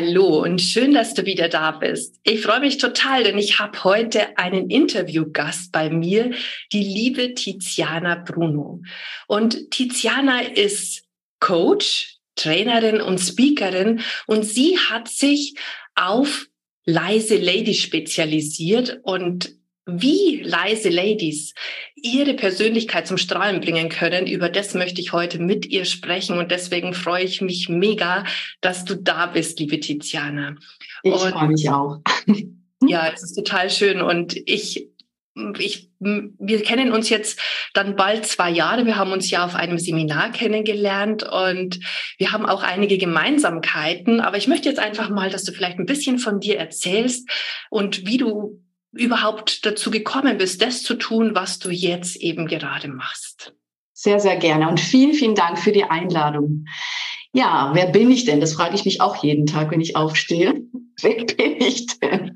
Hallo und schön, dass du wieder da bist. Ich freue mich total, denn ich habe heute einen Interviewgast bei mir, die liebe Tiziana Bruno. Und Tiziana ist Coach, Trainerin und Speakerin und sie hat sich auf leise Ladies spezialisiert und wie leise Ladies ihre Persönlichkeit zum Strahlen bringen können, über das möchte ich heute mit ihr sprechen. Und deswegen freue ich mich mega, dass du da bist, liebe Tiziana. Ich freue mich auch. Ja, es ist total schön. Und ich, ich, wir kennen uns jetzt dann bald zwei Jahre. Wir haben uns ja auf einem Seminar kennengelernt und wir haben auch einige Gemeinsamkeiten. Aber ich möchte jetzt einfach mal, dass du vielleicht ein bisschen von dir erzählst und wie du überhaupt dazu gekommen bist, das zu tun, was du jetzt eben gerade machst. Sehr, sehr gerne und vielen, vielen Dank für die Einladung. Ja, wer bin ich denn? Das frage ich mich auch jeden Tag, wenn ich aufstehe. Wer bin ich denn?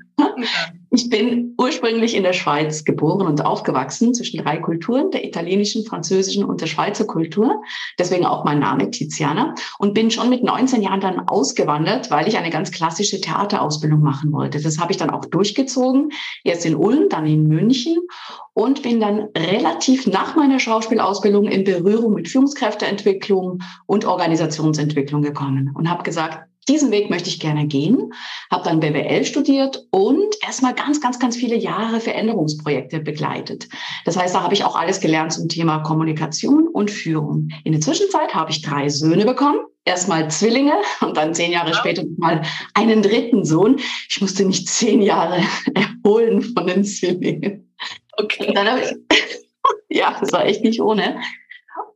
Ich bin ursprünglich in der Schweiz geboren und aufgewachsen zwischen drei Kulturen, der italienischen, französischen und der Schweizer Kultur. Deswegen auch mein Name Tiziana und bin schon mit 19 Jahren dann ausgewandert, weil ich eine ganz klassische Theaterausbildung machen wollte. Das habe ich dann auch durchgezogen. Erst in Ulm, dann in München und bin dann relativ nach meiner Schauspielausbildung in Berührung mit Führungskräfteentwicklung und Organisationsentwicklung gekommen und habe gesagt, diesen Weg möchte ich gerne gehen, habe dann BWL studiert und erstmal ganz, ganz, ganz viele Jahre Veränderungsprojekte begleitet. Das heißt, da habe ich auch alles gelernt zum Thema Kommunikation und Führung. In der Zwischenzeit habe ich drei Söhne bekommen. Erstmal Zwillinge und dann zehn Jahre später mal einen dritten Sohn. Ich musste mich zehn Jahre erholen von den Zwillingen. Okay. Und dann habe ich, ja, das war echt nicht ohne.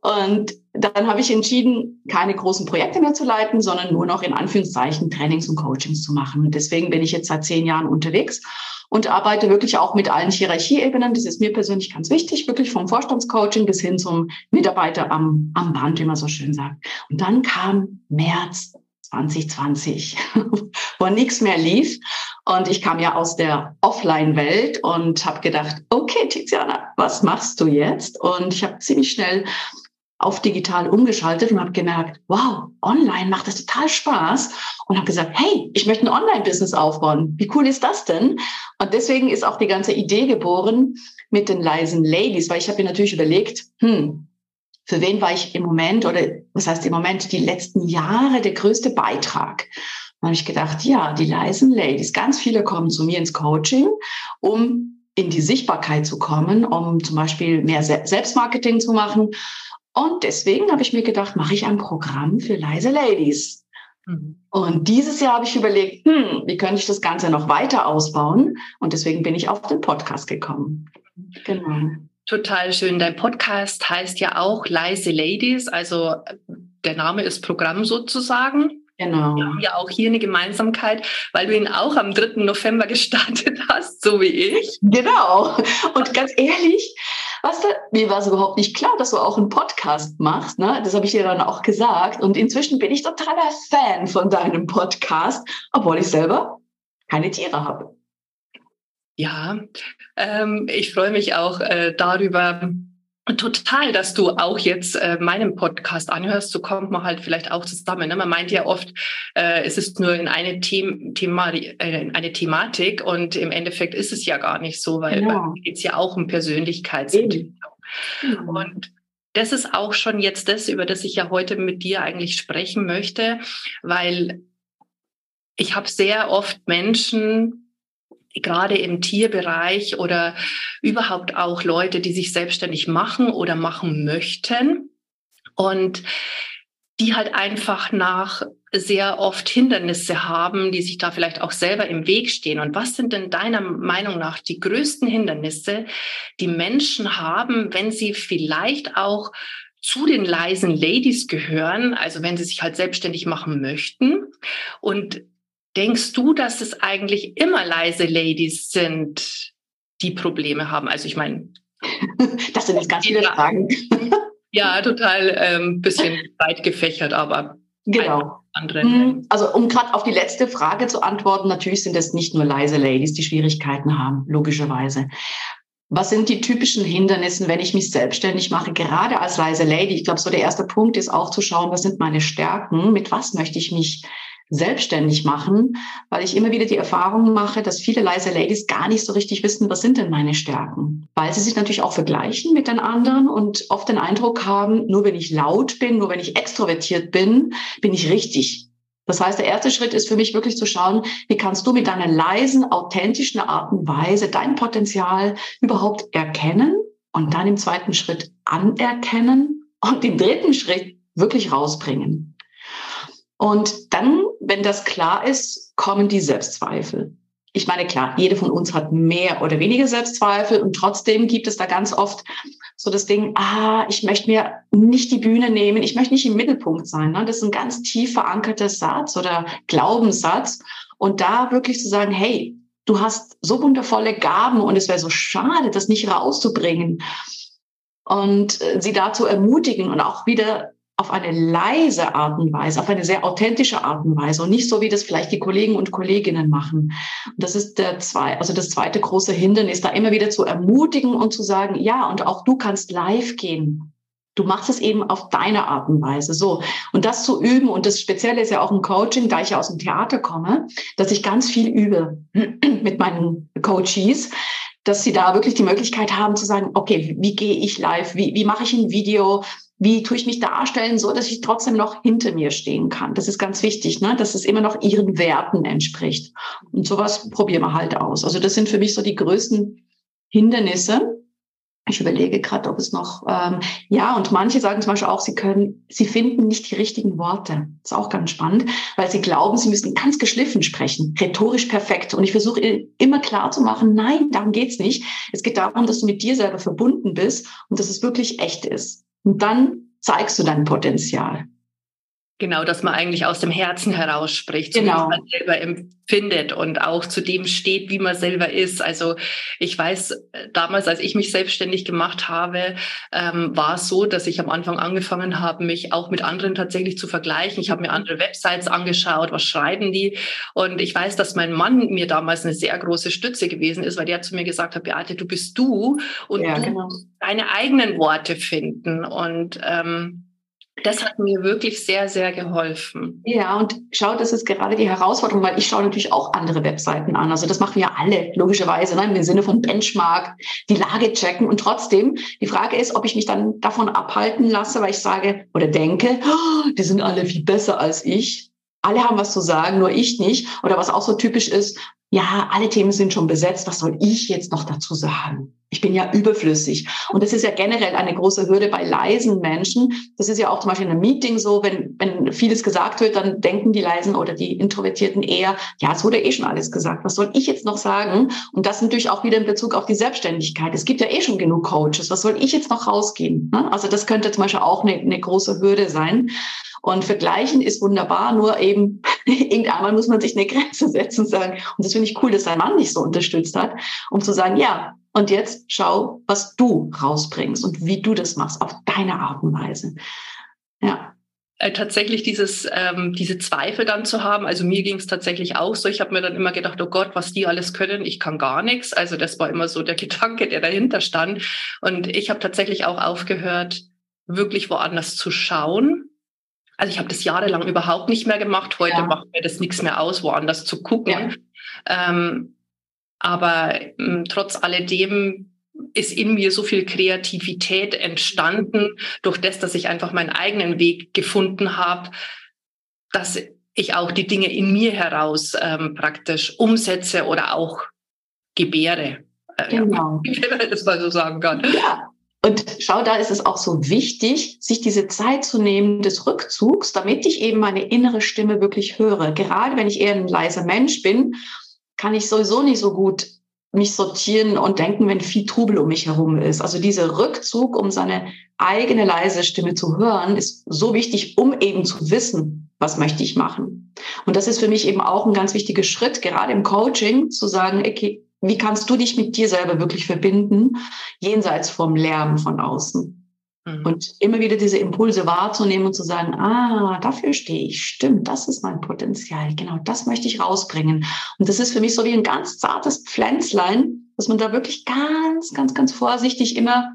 Und dann habe ich entschieden, keine großen Projekte mehr zu leiten, sondern nur noch in Anführungszeichen Trainings und Coachings zu machen. Und deswegen bin ich jetzt seit zehn Jahren unterwegs und arbeite wirklich auch mit allen Hierarchieebenen. Das ist mir persönlich ganz wichtig, wirklich vom Vorstandscoaching bis hin zum Mitarbeiter am, am Band, wie man so schön sagt. Und dann kam März 2020, wo nichts mehr lief. Und ich kam ja aus der Offline-Welt und habe gedacht, okay, Tiziana, was machst du jetzt? Und ich habe ziemlich schnell auf digital umgeschaltet und habe gemerkt, wow, online macht das total Spaß und habe gesagt, hey, ich möchte ein Online-Business aufbauen. Wie cool ist das denn? Und deswegen ist auch die ganze Idee geboren mit den leisen Ladies, weil ich habe mir natürlich überlegt, hm, für wen war ich im Moment oder was heißt im Moment die letzten Jahre der größte Beitrag? Dann habe ich gedacht, ja, die leisen Ladies. Ganz viele kommen zu mir ins Coaching, um in die Sichtbarkeit zu kommen, um zum Beispiel mehr Selbstmarketing zu machen und deswegen habe ich mir gedacht, mache ich ein Programm für leise Ladies. Und dieses Jahr habe ich überlegt, hm, wie könnte ich das Ganze noch weiter ausbauen? Und deswegen bin ich auf den Podcast gekommen. Genau. Total schön. Dein Podcast heißt ja auch Leise Ladies, also der Name ist Programm sozusagen. Genau. Wir haben ja auch hier eine Gemeinsamkeit, weil du ihn auch am 3. November gestartet hast, so wie ich. Genau. Und ganz ehrlich, Weißt du, mir war es überhaupt nicht klar, dass du auch einen Podcast machst. Ne? Das habe ich dir dann auch gesagt. Und inzwischen bin ich totaler Fan von deinem Podcast, obwohl ich selber keine Tiere habe. Ja, ähm, ich freue mich auch äh, darüber, total, dass du auch jetzt äh, meinen Podcast anhörst. So kommt man halt vielleicht auch zusammen. Ne? Man meint ja oft, äh, es ist nur in eine, The Thema äh, in eine Thematik und im Endeffekt ist es ja gar nicht so, weil geht es ja auch um Persönlichkeitsentwicklung. Mhm. Und das ist auch schon jetzt das, über das ich ja heute mit dir eigentlich sprechen möchte, weil ich habe sehr oft Menschen, gerade im Tierbereich oder überhaupt auch Leute, die sich selbstständig machen oder machen möchten und die halt einfach nach sehr oft Hindernisse haben, die sich da vielleicht auch selber im Weg stehen. Und was sind denn deiner Meinung nach die größten Hindernisse, die Menschen haben, wenn sie vielleicht auch zu den leisen Ladies gehören, also wenn sie sich halt selbstständig machen möchten und Denkst du, dass es eigentlich immer leise Ladies sind, die Probleme haben? Also ich meine. das sind jetzt ganz viele Fragen. ja, total ähm, bisschen weit gefächert, aber genau. Mhm. Also um gerade auf die letzte Frage zu antworten, natürlich sind es nicht nur leise Ladies, die Schwierigkeiten haben, logischerweise. Was sind die typischen Hindernisse, wenn ich mich selbstständig mache, gerade als leise Lady? Ich glaube, so der erste Punkt ist auch zu schauen, was sind meine Stärken, mit was möchte ich mich selbstständig machen, weil ich immer wieder die Erfahrung mache, dass viele leise Ladies gar nicht so richtig wissen, was sind denn meine Stärken, weil sie sich natürlich auch vergleichen mit den anderen und oft den Eindruck haben, nur wenn ich laut bin, nur wenn ich extrovertiert bin, bin ich richtig. Das heißt, der erste Schritt ist für mich wirklich zu schauen, wie kannst du mit deiner leisen, authentischen Art und Weise dein Potenzial überhaupt erkennen und dann im zweiten Schritt anerkennen und im dritten Schritt wirklich rausbringen. Und dann, wenn das klar ist, kommen die Selbstzweifel. Ich meine, klar, jede von uns hat mehr oder weniger Selbstzweifel und trotzdem gibt es da ganz oft so das Ding, ah, ich möchte mir nicht die Bühne nehmen, ich möchte nicht im Mittelpunkt sein. Ne? Das ist ein ganz tief verankerter Satz oder Glaubenssatz. Und da wirklich zu sagen, hey, du hast so wundervolle Gaben und es wäre so schade, das nicht rauszubringen. Und äh, sie dazu ermutigen und auch wieder auf eine leise Art und Weise, auf eine sehr authentische Art und Weise und nicht so, wie das vielleicht die Kollegen und Kolleginnen machen. Und das ist der zwei, also das zweite große Hindernis, da immer wieder zu ermutigen und zu sagen, ja, und auch du kannst live gehen. Du machst es eben auf deine Art und Weise. So. Und das zu üben, und das Spezielle ist ja auch im Coaching, da ich ja aus dem Theater komme, dass ich ganz viel übe mit meinen Coaches, dass sie da wirklich die Möglichkeit haben zu sagen, okay, wie gehe ich live? Wie, wie mache ich ein Video? Wie tue ich mich darstellen, so dass ich trotzdem noch hinter mir stehen kann. Das ist ganz wichtig, ne? dass es immer noch ihren Werten entspricht. Und sowas probieren wir halt aus. Also das sind für mich so die größten Hindernisse. Ich überlege gerade, ob es noch, ähm, ja, und manche sagen zum Beispiel auch, sie können, sie finden nicht die richtigen Worte. Ist auch ganz spannend, weil sie glauben, sie müssen ganz geschliffen sprechen, rhetorisch perfekt. Und ich versuche immer klar zu machen, nein, darum geht's nicht. Es geht darum, dass du mit dir selber verbunden bist und dass es wirklich echt ist. Und dann zeigst du dein Potenzial. Genau, dass man eigentlich aus dem Herzen heraus spricht, genau. so wie man selber empfindet und auch zu dem steht, wie man selber ist. Also ich weiß, äh, damals, als ich mich selbstständig gemacht habe, ähm, war es so, dass ich am Anfang angefangen habe, mich auch mit anderen tatsächlich zu vergleichen. Ich habe mir andere Websites angeschaut, was schreiben die. Und ich weiß, dass mein Mann mir damals eine sehr große Stütze gewesen ist, weil der zu mir gesagt hat, Beate, du bist du und ja, du genau. deine eigenen Worte finden. Und ähm, das hat mir wirklich sehr, sehr geholfen. Ja, und schau, das ist gerade die Herausforderung, weil ich schaue natürlich auch andere Webseiten an. Also das machen wir alle, logischerweise, ne, im Sinne von Benchmark, die Lage checken. Und trotzdem, die Frage ist, ob ich mich dann davon abhalten lasse, weil ich sage oder denke, oh, die sind alle viel besser als ich. Alle haben was zu sagen, nur ich nicht. Oder was auch so typisch ist, ja, alle Themen sind schon besetzt, was soll ich jetzt noch dazu sagen? Ich bin ja überflüssig. Und das ist ja generell eine große Hürde bei leisen Menschen. Das ist ja auch zum Beispiel in einem Meeting so, wenn, wenn vieles gesagt wird, dann denken die Leisen oder die Introvertierten eher, ja, es wurde eh schon alles gesagt. Was soll ich jetzt noch sagen? Und das natürlich auch wieder in Bezug auf die Selbstständigkeit. Es gibt ja eh schon genug Coaches. Was soll ich jetzt noch rausgehen? Ne? Also das könnte zum Beispiel auch eine, eine große Hürde sein. Und vergleichen ist wunderbar, nur eben irgendwann muss man sich eine Grenze setzen und sagen, und das finde ich cool, dass sein Mann dich so unterstützt hat, um zu sagen, ja, und jetzt schau, was du rausbringst und wie du das machst, auf deine Art und Weise. Ja äh, tatsächlich dieses, ähm, diese Zweifel dann zu haben. Also mir ging es tatsächlich auch so. Ich habe mir dann immer gedacht, oh Gott, was die alles können, ich kann gar nichts. Also das war immer so der Gedanke, der dahinter stand. Und ich habe tatsächlich auch aufgehört, wirklich woanders zu schauen, also ich habe das jahrelang überhaupt nicht mehr gemacht. Heute ja. macht mir das nichts mehr aus, woanders zu gucken. Ja. Ähm, aber ähm, trotz alledem ist in mir so viel Kreativität entstanden durch das, dass ich einfach meinen eigenen Weg gefunden habe, dass ich auch die Dinge in mir heraus ähm, praktisch umsetze oder auch gebäre. Äh, genau. Wenn man das mal so sagen kann. Ja, und schau, da ist es auch so wichtig, sich diese Zeit zu nehmen des Rückzugs, damit ich eben meine innere Stimme wirklich höre. Gerade wenn ich eher ein leiser Mensch bin, kann ich sowieso nicht so gut mich sortieren und denken, wenn viel Trubel um mich herum ist. Also dieser Rückzug, um seine eigene leise Stimme zu hören, ist so wichtig, um eben zu wissen, was möchte ich machen. Und das ist für mich eben auch ein ganz wichtiger Schritt, gerade im Coaching, zu sagen, okay, wie kannst du dich mit dir selber wirklich verbinden, jenseits vom Lärm von außen? Mhm. Und immer wieder diese Impulse wahrzunehmen und zu sagen, ah, dafür stehe ich, stimmt, das ist mein Potenzial, genau, das möchte ich rausbringen. Und das ist für mich so wie ein ganz zartes Pflänzlein, dass man da wirklich ganz, ganz, ganz vorsichtig immer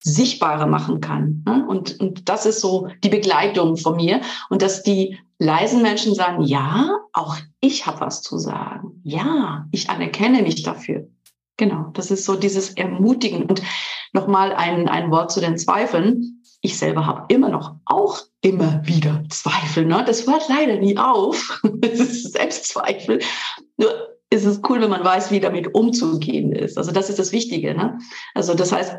sichtbarer machen kann. Ne? Und, und das ist so die Begleitung von mir. Und dass die leisen Menschen sagen, ja, auch ich habe was zu sagen. Ja, ich anerkenne mich dafür. Genau, das ist so dieses Ermutigen. Und nochmal ein, ein Wort zu den Zweifeln. Ich selber habe immer noch auch immer wieder Zweifel. Ne? Das hört leider nie auf. Das ist Selbstzweifel. Nur ist es cool, wenn man weiß, wie damit umzugehen ist. Also das ist das Wichtige. Ne? Also das heißt,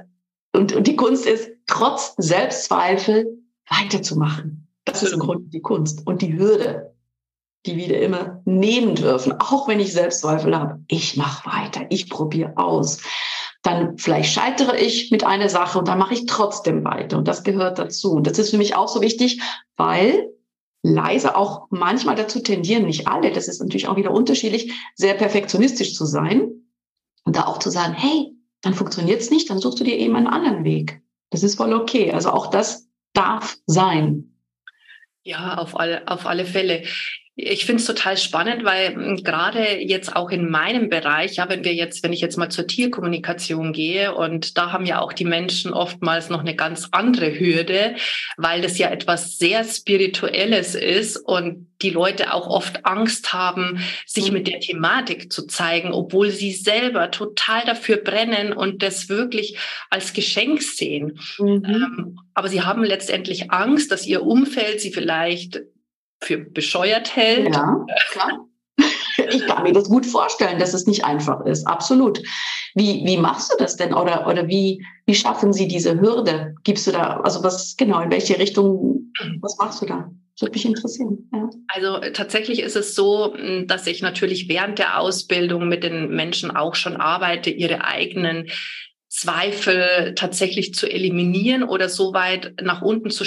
und, und die Kunst ist, trotz Selbstzweifel weiterzumachen. Das ist im Grunde die Kunst und die Hürde die wieder immer nehmen dürfen, auch wenn ich Selbstzweifel habe. Ich mache weiter, ich probiere aus. Dann vielleicht scheitere ich mit einer Sache und dann mache ich trotzdem weiter. Und das gehört dazu. Und das ist für mich auch so wichtig, weil leise auch manchmal dazu tendieren, nicht alle, das ist natürlich auch wieder unterschiedlich, sehr perfektionistisch zu sein und da auch zu sagen, hey, dann funktioniert es nicht, dann suchst du dir eben einen anderen Weg. Das ist voll okay. Also auch das darf sein. Ja, auf alle, auf alle Fälle. Ich finde es total spannend, weil hm, gerade jetzt auch in meinem Bereich, ja, wenn wir jetzt, wenn ich jetzt mal zur Tierkommunikation gehe und da haben ja auch die Menschen oftmals noch eine ganz andere Hürde, weil das ja etwas sehr Spirituelles ist und die Leute auch oft Angst haben, sich mit der Thematik zu zeigen, obwohl sie selber total dafür brennen und das wirklich als Geschenk sehen. Mhm. Ähm, aber sie haben letztendlich Angst, dass ihr Umfeld sie vielleicht für bescheuert hält. Ja, klar. Ich kann mir das gut vorstellen, dass es nicht einfach ist. Absolut. Wie, wie machst du das denn? Oder, oder wie, wie schaffen Sie diese Hürde? Gibst du da, also was genau, in welche Richtung, was machst du da? Das würde mich interessieren. Ja. Also tatsächlich ist es so, dass ich natürlich während der Ausbildung mit den Menschen auch schon arbeite, ihre eigenen Zweifel tatsächlich zu eliminieren oder so weit nach unten zu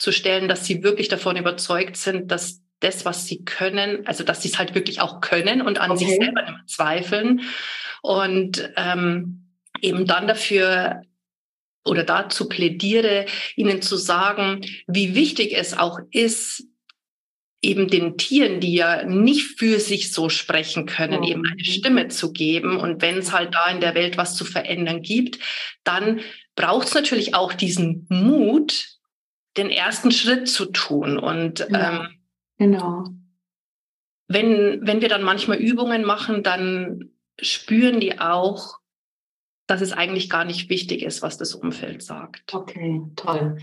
zu stellen, dass sie wirklich davon überzeugt sind, dass das, was sie können, also dass sie es halt wirklich auch können und an okay. sich selber nicht zweifeln und ähm, eben dann dafür oder dazu plädiere, ihnen zu sagen, wie wichtig es auch ist, eben den Tieren, die ja nicht für sich so sprechen können, mhm. eben eine Stimme zu geben. Und wenn es halt da in der Welt was zu verändern gibt, dann braucht es natürlich auch diesen Mut, den ersten Schritt zu tun. Und ja, ähm, genau. Wenn, wenn wir dann manchmal Übungen machen, dann spüren die auch, dass es eigentlich gar nicht wichtig ist, was das Umfeld sagt. Okay, toll.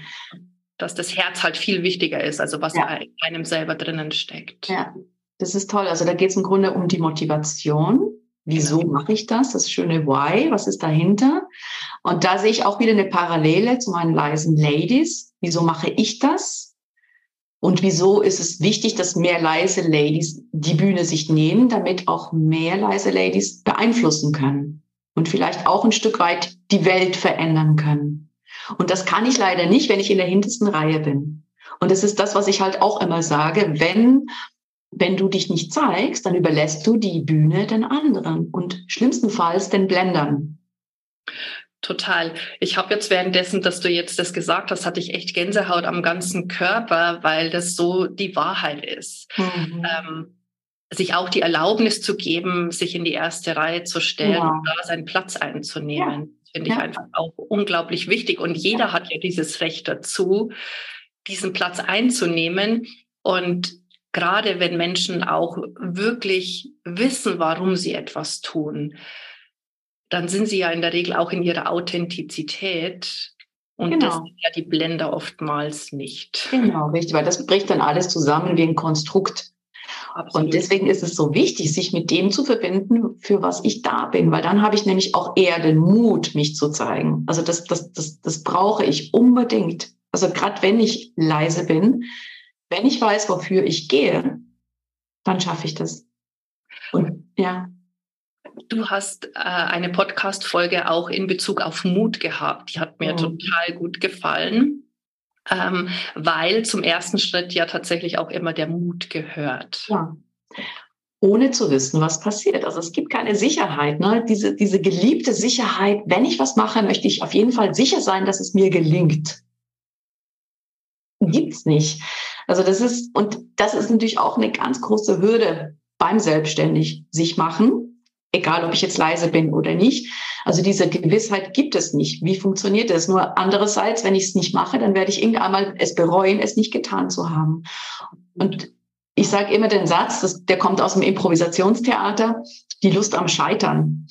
Dass das Herz halt viel wichtiger ist, also was ja. in einem selber drinnen steckt. Ja, das ist toll. Also da geht es im Grunde um die Motivation. Wieso genau. mache ich das? Das schöne Why, was ist dahinter? Und da sehe ich auch wieder eine Parallele zu meinen leisen Ladies. Wieso mache ich das? Und wieso ist es wichtig, dass mehr leise Ladies die Bühne sich nehmen, damit auch mehr leise Ladies beeinflussen können und vielleicht auch ein Stück weit die Welt verändern können. Und das kann ich leider nicht, wenn ich in der hintersten Reihe bin. Und das ist das, was ich halt auch immer sage. Wenn, wenn du dich nicht zeigst, dann überlässt du die Bühne den anderen und schlimmstenfalls den Blendern. Total. Ich habe jetzt währenddessen, dass du jetzt das gesagt hast, hatte ich echt Gänsehaut am ganzen Körper, weil das so die Wahrheit ist. Mhm. Ähm, sich auch die Erlaubnis zu geben, sich in die erste Reihe zu stellen ja. und da seinen Platz einzunehmen. Ja. Finde ich ja. einfach auch unglaublich wichtig. Und jeder hat ja dieses Recht dazu, diesen Platz einzunehmen. Und gerade wenn Menschen auch wirklich wissen, warum sie etwas tun, dann sind sie ja in der Regel auch in ihrer Authentizität. Und genau. das sind ja die Blender oftmals nicht. Genau, richtig, weil das bricht dann alles zusammen wie ein Konstrukt. Absolut. Und deswegen ist es so wichtig, sich mit dem zu verbinden, für was ich da bin, weil dann habe ich nämlich auch eher den Mut, mich zu zeigen. Also das, das, das, das brauche ich unbedingt. Also gerade wenn ich leise bin, wenn ich weiß, wofür ich gehe, dann schaffe ich das. Und ja, Du hast äh, eine Podcast-Folge auch in Bezug auf Mut gehabt. Die hat mir mhm. total gut gefallen, ähm, weil zum ersten Schritt ja tatsächlich auch immer der Mut gehört. Ja. Ohne zu wissen, was passiert. Also es gibt keine Sicherheit. Ne? Diese, diese geliebte Sicherheit, wenn ich was mache, möchte ich auf jeden Fall sicher sein, dass es mir gelingt. Gibt's nicht. Also das ist, und das ist natürlich auch eine ganz große Hürde beim Selbstständig sich machen, egal ob ich jetzt leise bin oder nicht. Also diese Gewissheit gibt es nicht. Wie funktioniert das? Nur andererseits, wenn ich es nicht mache, dann werde ich irgendwann mal es bereuen, es nicht getan zu haben. Und ich sage immer den Satz, das, der kommt aus dem Improvisationstheater, die Lust am Scheitern.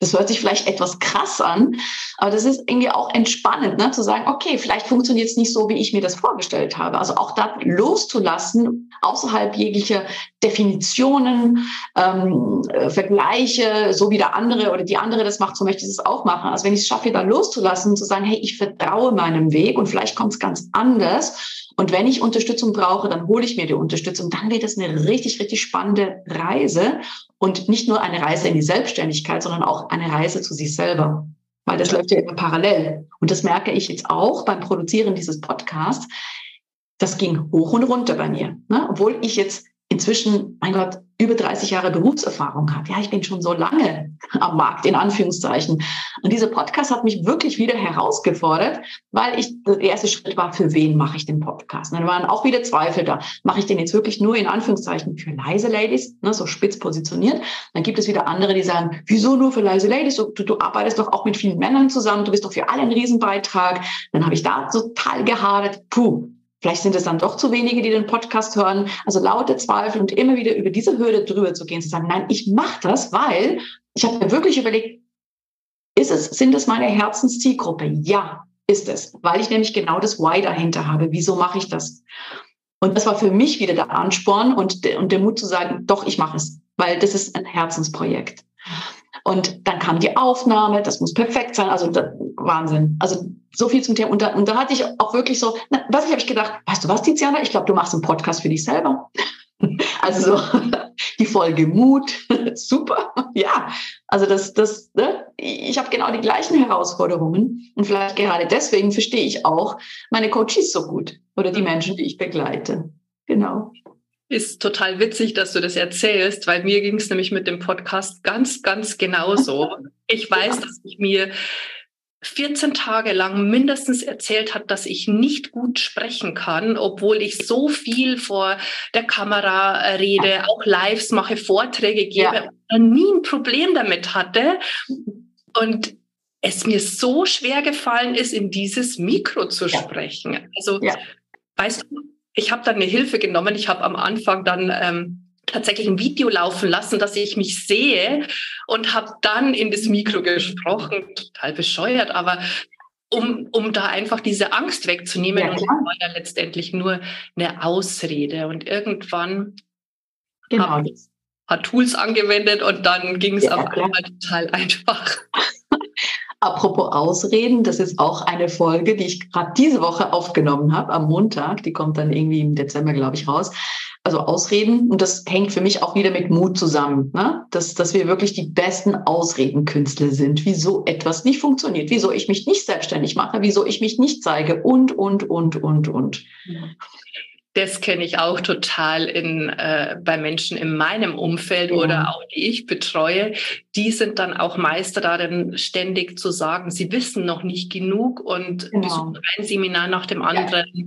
Das hört sich vielleicht etwas krass an, aber das ist irgendwie auch entspannend, ne? zu sagen, okay, vielleicht funktioniert es nicht so, wie ich mir das vorgestellt habe. Also auch da loszulassen, außerhalb jeglicher Definitionen, ähm, äh, Vergleiche, so wie der andere oder die andere das macht, so möchte ich es auch machen. Also wenn ich es schaffe, da loszulassen, zu sagen, hey, ich vertraue meinem Weg und vielleicht kommt es ganz anders. Und wenn ich Unterstützung brauche, dann hole ich mir die Unterstützung. Dann wird es eine richtig, richtig spannende Reise. Und nicht nur eine Reise in die Selbstständigkeit, sondern auch eine Reise zu sich selber. Weil das läuft ja immer parallel. Und das merke ich jetzt auch beim Produzieren dieses Podcasts. Das ging hoch und runter bei mir. Ne? Obwohl ich jetzt inzwischen, mein Gott, über 30 Jahre Berufserfahrung habe. Ja, ich bin schon so lange am Markt, in Anführungszeichen. Und dieser Podcast hat mich wirklich wieder herausgefordert, weil ich, der erste Schritt war, für wen mache ich den Podcast? Und dann waren auch wieder Zweifel da. Mache ich den jetzt wirklich nur in Anführungszeichen für leise Ladies, ne, so spitz positioniert? Dann gibt es wieder andere, die sagen, wieso nur für leise Ladies? Du, du arbeitest doch auch mit vielen Männern zusammen, du bist doch für alle ein Riesenbeitrag. Dann habe ich da total gehadert, puh, Vielleicht sind es dann doch zu wenige, die den Podcast hören. Also laute Zweifel und immer wieder über diese Hürde drüber zu gehen, zu sagen, nein, ich mache das, weil ich habe mir wirklich überlegt, ist es, sind es meine Herzenszielgruppe? Ja, ist es, weil ich nämlich genau das Why dahinter habe. Wieso mache ich das? Und das war für mich wieder der Ansporn und, und der Mut zu sagen, doch, ich mache es, weil das ist ein Herzensprojekt. Und dann kam die Aufnahme, das muss perfekt sein, also da, Wahnsinn. Also so viel zum Thema. Und da, und da hatte ich auch wirklich so, na, was ich habe ich gedacht, weißt du was, Tiziana, ich glaube, du machst einen Podcast für dich selber. Also so, die Folge Mut, super, ja. Also das, das, ne? ich habe genau die gleichen Herausforderungen und vielleicht gerade deswegen verstehe ich auch meine Coaches so gut oder die Menschen, die ich begleite. Genau. Ist total witzig, dass du das erzählst, weil mir ging es nämlich mit dem Podcast ganz, ganz genauso. Ich weiß, ja. dass ich mir 14 Tage lang mindestens erzählt hat, dass ich nicht gut sprechen kann, obwohl ich so viel vor der Kamera äh, rede, auch Lives mache, Vorträge gebe ja. und nie ein Problem damit hatte. Und es mir so schwer gefallen ist, in dieses Mikro zu ja. sprechen. Also, ja. weißt du, ich habe dann eine Hilfe genommen. Ich habe am Anfang dann ähm, tatsächlich ein Video laufen lassen, dass ich mich sehe und habe dann in das Mikro gesprochen. Total bescheuert, aber um, um da einfach diese Angst wegzunehmen. Ja, und das war ja letztendlich nur eine Ausrede. Und irgendwann genau. habe ich Tools angewendet und dann ging es ja, auf einmal total einfach. Apropos Ausreden, das ist auch eine Folge, die ich gerade diese Woche aufgenommen habe, am Montag. Die kommt dann irgendwie im Dezember, glaube ich, raus. Also Ausreden, und das hängt für mich auch wieder mit Mut zusammen, ne? dass, dass wir wirklich die besten Ausredenkünstler sind, wieso etwas nicht funktioniert, wieso ich mich nicht selbstständig mache, wieso ich mich nicht zeige und, und, und, und, und. Das kenne ich auch total in, äh, bei Menschen in meinem Umfeld ja. oder auch die ich betreue. Die sind dann auch Meister darin, ständig zu sagen, sie wissen noch nicht genug und genau. besuchen ein Seminar nach dem anderen, ja.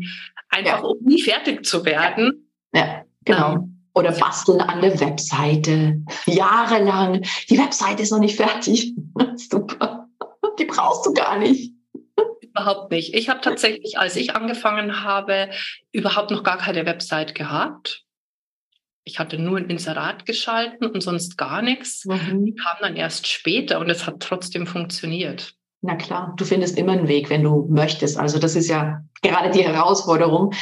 einfach ja. um nie fertig zu werden. Ja, genau. Ähm, oder basteln an der Webseite. Jahrelang. Die Webseite ist noch nicht fertig. Super. Die brauchst du gar nicht überhaupt nicht. Ich habe tatsächlich, als ich angefangen habe, überhaupt noch gar keine Website gehabt. Ich hatte nur ein Inserat geschalten und sonst gar nichts. Mhm. Die kam dann erst später und es hat trotzdem funktioniert. Na klar, du findest immer einen Weg, wenn du möchtest. Also das ist ja gerade die Herausforderung.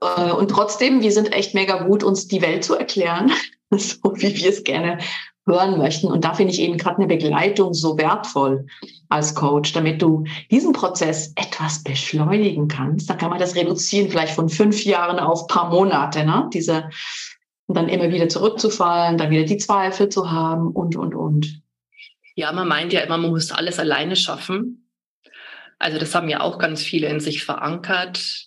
Äh, und trotzdem, wir sind echt mega gut, uns die Welt zu erklären, so wie wir es gerne hören möchten. Und da finde ich eben gerade eine Begleitung so wertvoll als Coach, damit du diesen Prozess etwas beschleunigen kannst. Da kann man das reduzieren, vielleicht von fünf Jahren auf paar Monate, ne? Diese, und dann immer wieder zurückzufallen, dann wieder die Zweifel zu haben und, und, und. Ja, man meint ja immer, man muss alles alleine schaffen. Also das haben ja auch ganz viele in sich verankert.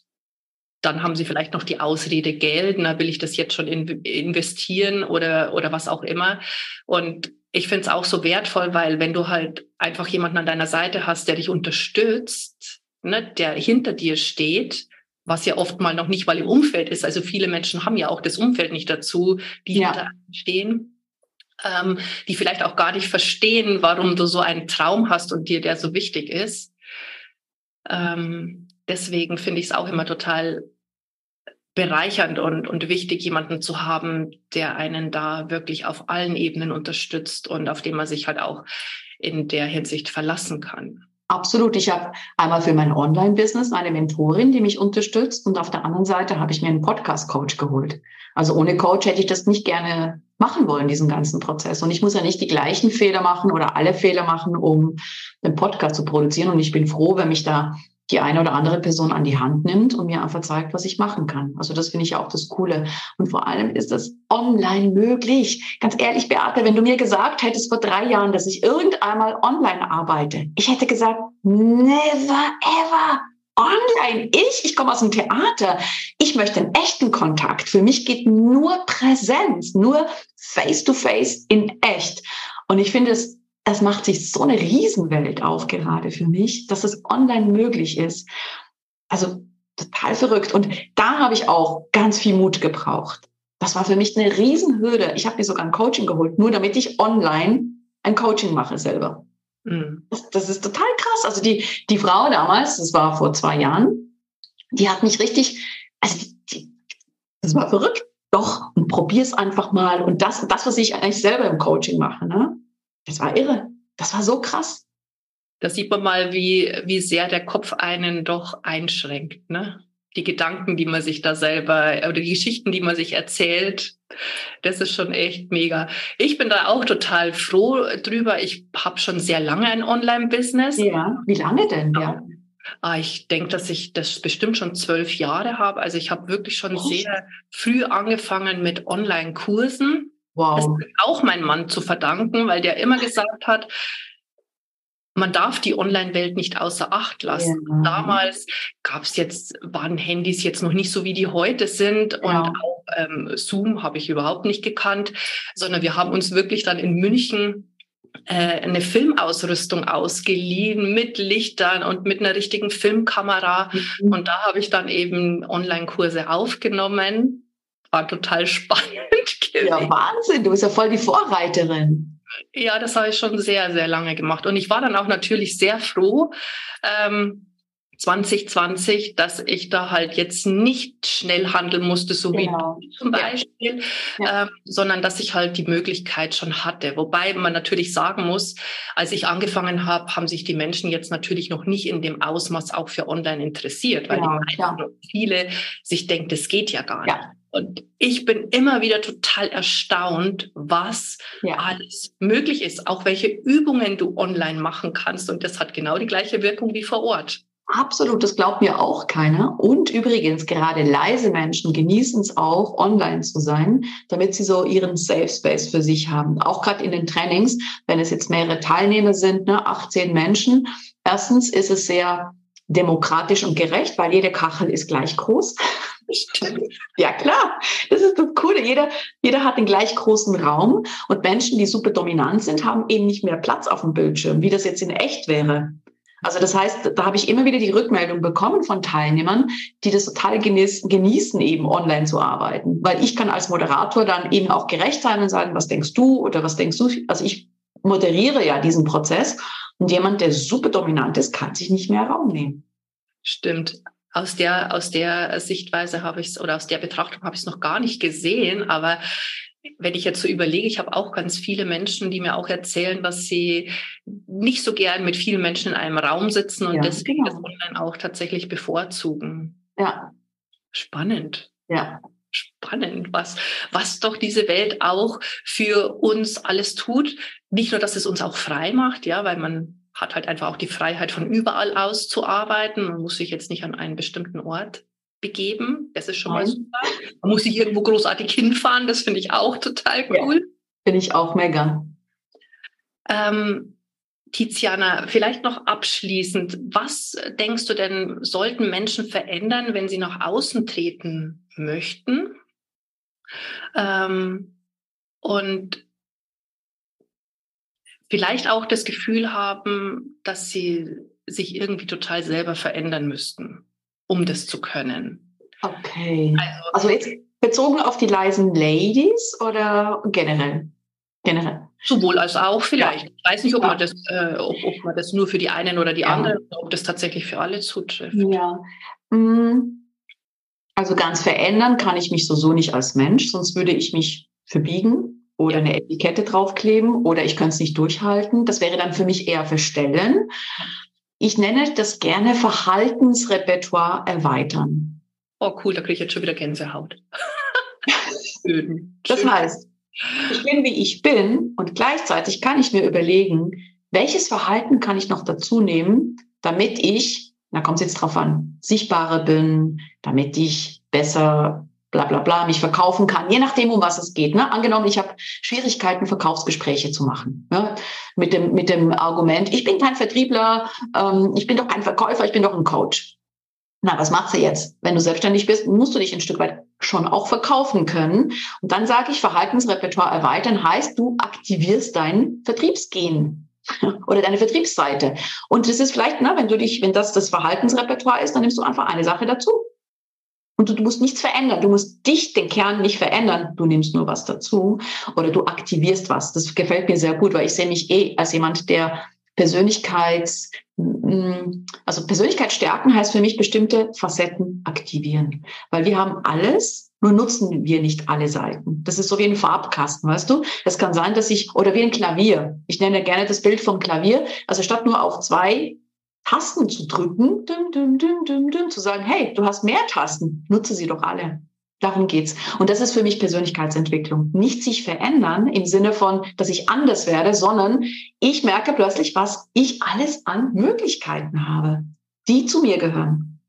Dann haben sie vielleicht noch die Ausrede Geld, na will ich das jetzt schon in, investieren oder, oder was auch immer. Und ich finde es auch so wertvoll, weil wenn du halt einfach jemanden an deiner Seite hast, der dich unterstützt, ne, der hinter dir steht, was ja oft mal noch nicht mal im Umfeld ist. Also viele Menschen haben ja auch das Umfeld nicht dazu, die ja. hinter stehen, ähm, die vielleicht auch gar nicht verstehen, warum du so einen Traum hast und dir der so wichtig ist. Ähm, deswegen finde ich es auch immer total bereichernd und, und wichtig, jemanden zu haben, der einen da wirklich auf allen Ebenen unterstützt und auf den man sich halt auch in der Hinsicht verlassen kann. Absolut. Ich habe einmal für mein Online-Business eine Mentorin, die mich unterstützt. Und auf der anderen Seite habe ich mir einen Podcast-Coach geholt. Also ohne Coach hätte ich das nicht gerne machen wollen, diesen ganzen Prozess. Und ich muss ja nicht die gleichen Fehler machen oder alle Fehler machen, um einen Podcast zu produzieren. Und ich bin froh, wenn mich da die eine oder andere Person an die Hand nimmt und mir einfach zeigt, was ich machen kann. Also das finde ich auch das Coole. Und vor allem ist das online möglich. Ganz ehrlich, Beate, wenn du mir gesagt hättest vor drei Jahren, dass ich irgendeinmal online arbeite, ich hätte gesagt, never ever. Online, ich, ich komme aus dem Theater. Ich möchte einen echten Kontakt. Für mich geht nur Präsenz, nur face to face in echt. Und ich finde es es macht sich so eine Riesenwelt auf gerade für mich, dass es online möglich ist. Also total verrückt. Und da habe ich auch ganz viel Mut gebraucht. Das war für mich eine Riesenhürde. Ich habe mir sogar ein Coaching geholt, nur damit ich online ein Coaching mache selber. Mhm. Das, das, ist total krass. Also die, die Frau damals, das war vor zwei Jahren, die hat mich richtig, also die, die, das war verrückt. Doch, und probier's einfach mal. Und das, das, was ich eigentlich selber im Coaching mache, ne? Das war irre. Das war so krass. Da sieht man mal, wie, wie sehr der Kopf einen doch einschränkt, ne? Die Gedanken, die man sich da selber oder die Geschichten, die man sich erzählt, das ist schon echt mega. Ich bin da auch total froh drüber. Ich habe schon sehr lange ein Online-Business. Ja, wie lange denn? Ja. Ah, ich denke, dass ich das bestimmt schon zwölf Jahre habe. Also ich habe wirklich schon oh. sehr früh angefangen mit Online-Kursen. Wow. Das ist auch mein Mann zu verdanken, weil der immer gesagt hat, man darf die Online-Welt nicht außer Acht lassen. Ja. Damals gab es jetzt, waren Handys jetzt noch nicht so, wie die heute sind. Ja. Und auch ähm, Zoom habe ich überhaupt nicht gekannt, sondern wir haben uns wirklich dann in München äh, eine Filmausrüstung ausgeliehen mit Lichtern und mit einer richtigen Filmkamera. Mhm. Und da habe ich dann eben Online-Kurse aufgenommen war total spannend. Gewesen. Ja, Wahnsinn, du bist ja voll die Vorreiterin. Ja, das habe ich schon sehr, sehr lange gemacht. Und ich war dann auch natürlich sehr froh, ähm, 2020, dass ich da halt jetzt nicht schnell handeln musste, so genau. wie du zum Beispiel, ja. ähm, sondern dass ich halt die Möglichkeit schon hatte. Wobei man natürlich sagen muss, als ich angefangen habe, haben sich die Menschen jetzt natürlich noch nicht in dem Ausmaß auch für Online interessiert, weil genau, die ja. viele sich denken, das geht ja gar nicht. Und ich bin immer wieder total erstaunt, was ja. alles möglich ist, auch welche Übungen du online machen kannst. Und das hat genau die gleiche Wirkung wie vor Ort. Absolut, das glaubt mir auch keiner. Und übrigens, gerade leise Menschen genießen es auch, online zu sein, damit sie so ihren Safe Space für sich haben. Auch gerade in den Trainings, wenn es jetzt mehrere Teilnehmer sind, ne, 18 Menschen. Erstens ist es sehr demokratisch und gerecht, weil jede Kachel ist gleich groß. Ja, klar. Das ist das Coole. Jeder, jeder hat den gleich großen Raum und Menschen, die super dominant sind, haben eben nicht mehr Platz auf dem Bildschirm, wie das jetzt in echt wäre. Also das heißt, da habe ich immer wieder die Rückmeldung bekommen von Teilnehmern, die das total genießen, eben online zu arbeiten. Weil ich kann als Moderator dann eben auch gerecht sein und sagen, was denkst du oder was denkst du? Also ich moderiere ja diesen Prozess und jemand, der super dominant ist, kann sich nicht mehr Raum nehmen. Stimmt aus der, aus der Sichtweise habe ich es oder aus der Betrachtung habe ich es noch gar nicht gesehen. Aber wenn ich jetzt so überlege, ich habe auch ganz viele Menschen, die mir auch erzählen, dass sie nicht so gern mit vielen Menschen in einem Raum sitzen und ja, deswegen genau. das Online auch tatsächlich bevorzugen. Ja. Spannend. Ja. Spannend, was, was doch diese Welt auch für uns alles tut. Nicht nur, dass es uns auch frei macht, ja, weil man hat halt einfach auch die Freiheit, von überall aus zu arbeiten. Man muss sich jetzt nicht an einen bestimmten Ort begeben. Das ist schon Nein. mal super. Man muss sich irgendwo großartig hinfahren. Das finde ich auch total cool. Ja, finde ich auch mega. Ähm, Tiziana, vielleicht noch abschließend, was denkst du denn, sollten Menschen verändern, wenn sie nach außen treten möchten? Ähm, und vielleicht auch das Gefühl haben, dass sie sich irgendwie total selber verändern müssten, um das zu können. Okay. Also, also jetzt bezogen auf die leisen Ladies oder generell? Generell. Sowohl als auch vielleicht. Ja. Ich weiß nicht, ob man, das, äh, ob, ob, man das nur für die einen oder die ja. anderen, ob das tatsächlich für alle zutrifft. Ja. Mm. Also ganz verändern kann ich mich so so nicht als Mensch, sonst würde ich mich verbiegen oder eine Etikette draufkleben oder ich könnte es nicht durchhalten. Das wäre dann für mich eher verstellen. Ich nenne das gerne Verhaltensrepertoire erweitern. Oh cool, da kriege ich jetzt schon wieder Gänsehaut. Schön. Das heißt, ich bin, wie ich bin und gleichzeitig kann ich mir überlegen, welches Verhalten kann ich noch dazu nehmen, damit ich, da kommt es jetzt drauf an, sichtbarer bin, damit ich besser bla bla bla mich verkaufen kann, je nachdem, um was es geht. Ne? Angenommen, ich habe Schwierigkeiten, Verkaufsgespräche zu machen. Ne? Mit, dem, mit dem Argument, ich bin kein Vertriebler, ähm, ich bin doch kein Verkäufer, ich bin doch ein Coach. Na, was machst du jetzt? Wenn du selbstständig bist, musst du dich ein Stück weit schon auch verkaufen können. Und dann sage ich, Verhaltensrepertoire erweitern heißt, du aktivierst dein Vertriebsgehen oder deine Vertriebsseite. Und das ist vielleicht, na, wenn du dich, wenn das das Verhaltensrepertoire ist, dann nimmst du einfach eine Sache dazu. Und du, musst nichts verändern. Du musst dich, den Kern, nicht verändern. Du nimmst nur was dazu oder du aktivierst was. Das gefällt mir sehr gut, weil ich sehe mich eh als jemand, der Persönlichkeits, mm, also Persönlichkeit stärken heißt für mich bestimmte Facetten aktivieren. Weil wir haben alles, nur nutzen wir nicht alle Seiten. Das ist so wie ein Farbkasten, weißt du? Es kann sein, dass ich, oder wie ein Klavier. Ich nenne gerne das Bild vom Klavier. Also statt nur auf zwei Tasten zu drücken, düm, düm, düm, düm, düm, zu sagen, hey, du hast mehr Tasten, nutze sie doch alle. Darum geht's. Und das ist für mich Persönlichkeitsentwicklung. Nicht sich verändern im Sinne von, dass ich anders werde, sondern ich merke plötzlich, was ich alles an Möglichkeiten habe, die zu mir gehören.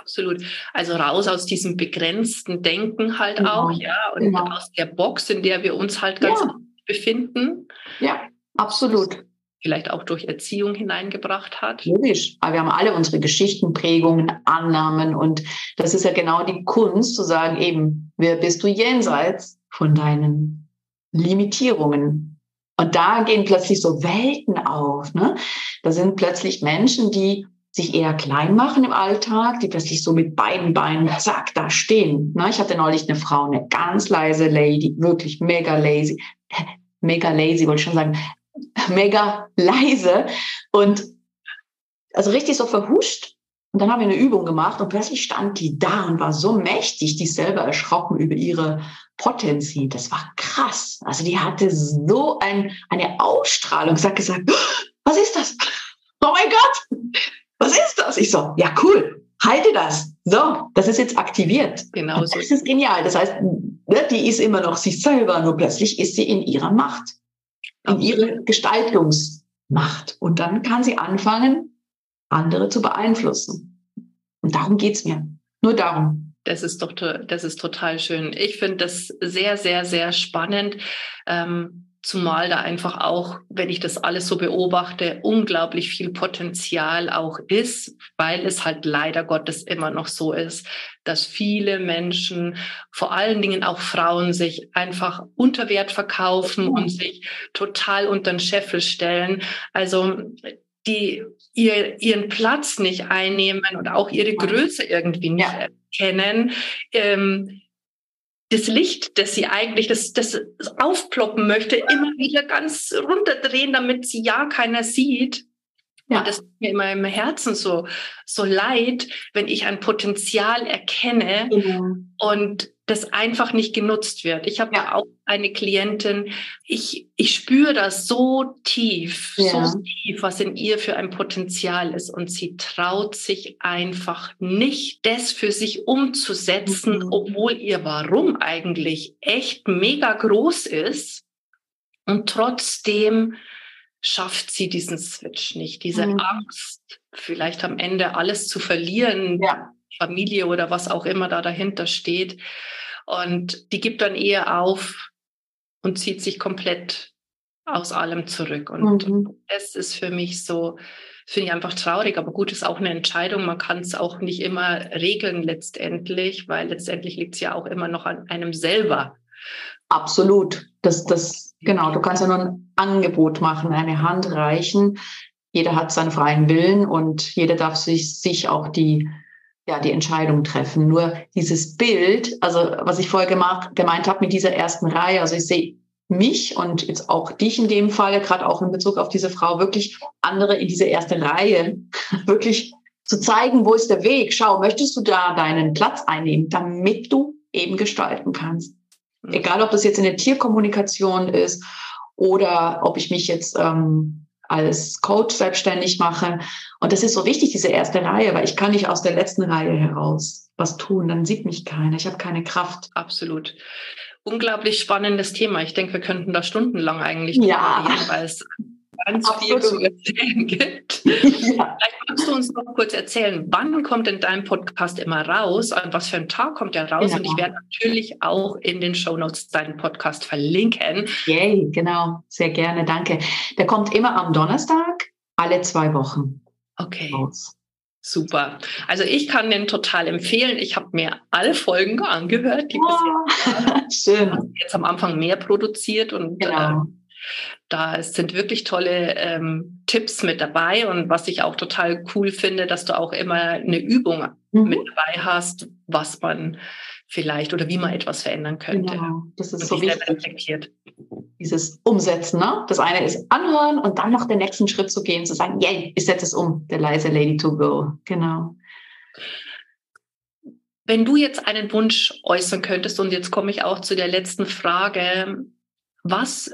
Absolut. Also raus aus diesem begrenzten Denken halt genau. auch, ja, und genau. aus der Box, in der wir uns halt ganz ja. befinden. Ja, absolut vielleicht auch durch Erziehung hineingebracht hat. Logisch, aber wir haben alle unsere Geschichten, Prägungen, Annahmen und das ist ja genau die Kunst zu sagen, eben, wer bist du jenseits von deinen Limitierungen? Und da gehen plötzlich so Welten auf. Ne? Da sind plötzlich Menschen, die sich eher klein machen im Alltag, die plötzlich so mit beiden Beinen, zack, da stehen. Ne? Ich hatte neulich eine Frau, eine ganz leise Lady, wirklich mega lazy, mega lazy, wollte ich schon sagen, mega leise und also richtig so verhuscht. Und dann haben wir eine Übung gemacht und plötzlich stand die da und war so mächtig, die selber erschrocken über ihre Potenzie. Das war krass. Also die hatte so ein, eine Ausstrahlung. Sie hat gesagt, was ist das? Oh mein Gott, was ist das? Ich so, ja cool, halte das. So, das ist jetzt aktiviert. Genau so. Das ist genial. Das heißt, ne, die ist immer noch sich selber, nur plötzlich ist sie in ihrer Macht in ihre Gestaltungsmacht. Und dann kann sie anfangen, andere zu beeinflussen. Und darum geht's mir. Nur darum. Das ist doch, das ist total schön. Ich finde das sehr, sehr, sehr spannend. Ähm, Zumal da einfach auch, wenn ich das alles so beobachte, unglaublich viel Potenzial auch ist, weil es halt leider Gottes immer noch so ist, dass viele Menschen, vor allen Dingen auch Frauen, sich einfach unter Wert verkaufen und sich total unter den Scheffel stellen. Also die ihr, ihren Platz nicht einnehmen und auch ihre Größe irgendwie nicht ja. erkennen. Ähm, das Licht, das sie eigentlich, das, das aufploppen möchte, immer wieder ganz runterdrehen, damit sie ja keiner sieht. Ja. Und das tut mir immer im Herzen so, so leid, wenn ich ein Potenzial erkenne genau. und das einfach nicht genutzt wird. Ich habe ja. auch eine Klientin, ich, ich spüre das so tief, ja. so tief, was in ihr für ein Potenzial ist. Und sie traut sich einfach nicht, das für sich umzusetzen, mhm. obwohl ihr Warum eigentlich echt mega groß ist. Und trotzdem schafft sie diesen Switch nicht, diese mhm. Angst, vielleicht am Ende alles zu verlieren, ja. Familie oder was auch immer da dahinter steht. Und die gibt dann eher auf und zieht sich komplett aus allem zurück. Und mhm. es ist für mich so, finde ich einfach traurig, aber gut, ist auch eine Entscheidung. Man kann es auch nicht immer regeln letztendlich, weil letztendlich liegt es ja auch immer noch an einem selber. Absolut. Das, das, genau. Du kannst ja nur ein Angebot machen, eine Hand reichen. Jeder hat seinen freien Willen und jeder darf sich, sich auch die, ja, die Entscheidung treffen. Nur dieses Bild, also was ich vorher gemacht, gemeint habe mit dieser ersten Reihe, also ich sehe mich und jetzt auch dich in dem Fall, gerade auch in Bezug auf diese Frau, wirklich andere in diese erste Reihe, wirklich zu zeigen, wo ist der Weg. Schau, möchtest du da deinen Platz einnehmen, damit du eben gestalten kannst. Mhm. Egal, ob das jetzt in der Tierkommunikation ist oder ob ich mich jetzt ähm, als Coach selbstständig mache. Und das ist so wichtig, diese erste Reihe, weil ich kann nicht aus der letzten Reihe heraus was tun. Dann sieht mich keiner. Ich habe keine Kraft. Absolut unglaublich spannendes Thema. Ich denke, wir könnten da stundenlang eigentlich ja. weil es ganz viel zu erzählen gibt. Ja. Vielleicht kannst du uns noch kurz erzählen, wann kommt denn dein Podcast immer raus? An was für einem Tag kommt er raus? Genau. Und ich werde natürlich auch in den Show Notes deinen Podcast verlinken. Yay, genau. Sehr gerne. Danke. Der kommt immer am Donnerstag, alle zwei Wochen. Okay. Raus. Super. Also ich kann den total empfehlen. Ich habe mir alle Folgen angehört, die oh, Schön. jetzt am Anfang mehr produziert und genau. äh, da sind wirklich tolle ähm, Tipps mit dabei und was ich auch total cool finde, dass du auch immer eine Übung mhm. mit dabei hast, was man vielleicht oder wie man etwas verändern könnte. Genau. Das ist so wichtig. Reflektiert. Dieses Umsetzen, ne? Das eine ist anhören und dann noch den nächsten Schritt zu gehen, zu sagen, yay, ich setze es um, der leise Lady to go. Genau. Wenn du jetzt einen Wunsch äußern könntest, und jetzt komme ich auch zu der letzten Frage, was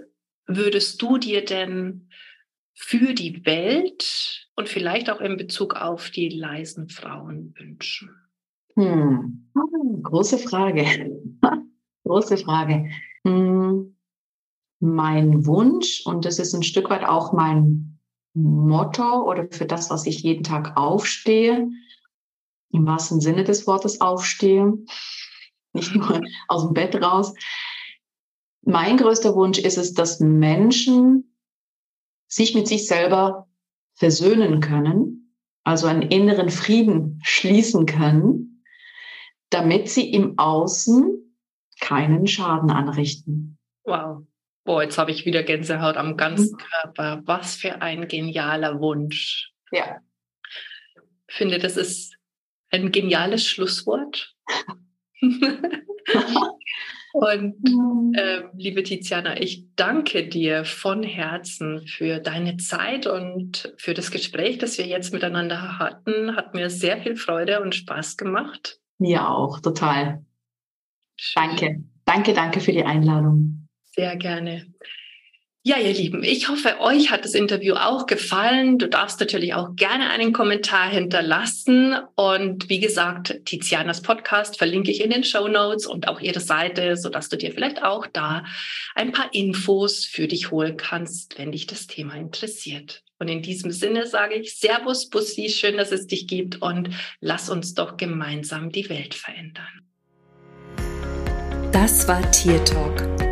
würdest du dir denn für die Welt und vielleicht auch in Bezug auf die leisen Frauen wünschen? Hm. Große Frage. Große Frage. Hm. Mein Wunsch, und das ist ein Stück weit auch mein Motto oder für das, was ich jeden Tag aufstehe, im wahrsten Sinne des Wortes aufstehe, nicht nur aus dem Bett raus. Mein größter Wunsch ist es, dass Menschen sich mit sich selber versöhnen können, also einen inneren Frieden schließen können damit sie im Außen keinen Schaden anrichten. Wow. Boah, jetzt habe ich wieder Gänsehaut am ganzen mhm. Körper. Was für ein genialer Wunsch. Ja. Ich finde, das ist ein geniales Schlusswort. Und äh, liebe Tiziana, ich danke dir von Herzen für deine Zeit und für das Gespräch, das wir jetzt miteinander hatten. Hat mir sehr viel Freude und Spaß gemacht. Mir auch, total. Danke. Danke, danke für die Einladung. Sehr gerne. Ja, ihr Lieben, ich hoffe, euch hat das Interview auch gefallen. Du darfst natürlich auch gerne einen Kommentar hinterlassen. Und wie gesagt, Tizianas Podcast verlinke ich in den Show Notes und auch ihre Seite, sodass du dir vielleicht auch da ein paar Infos für dich holen kannst, wenn dich das Thema interessiert. Und in diesem Sinne sage ich Servus, Bussi, schön, dass es dich gibt und lass uns doch gemeinsam die Welt verändern. Das war Tier Talk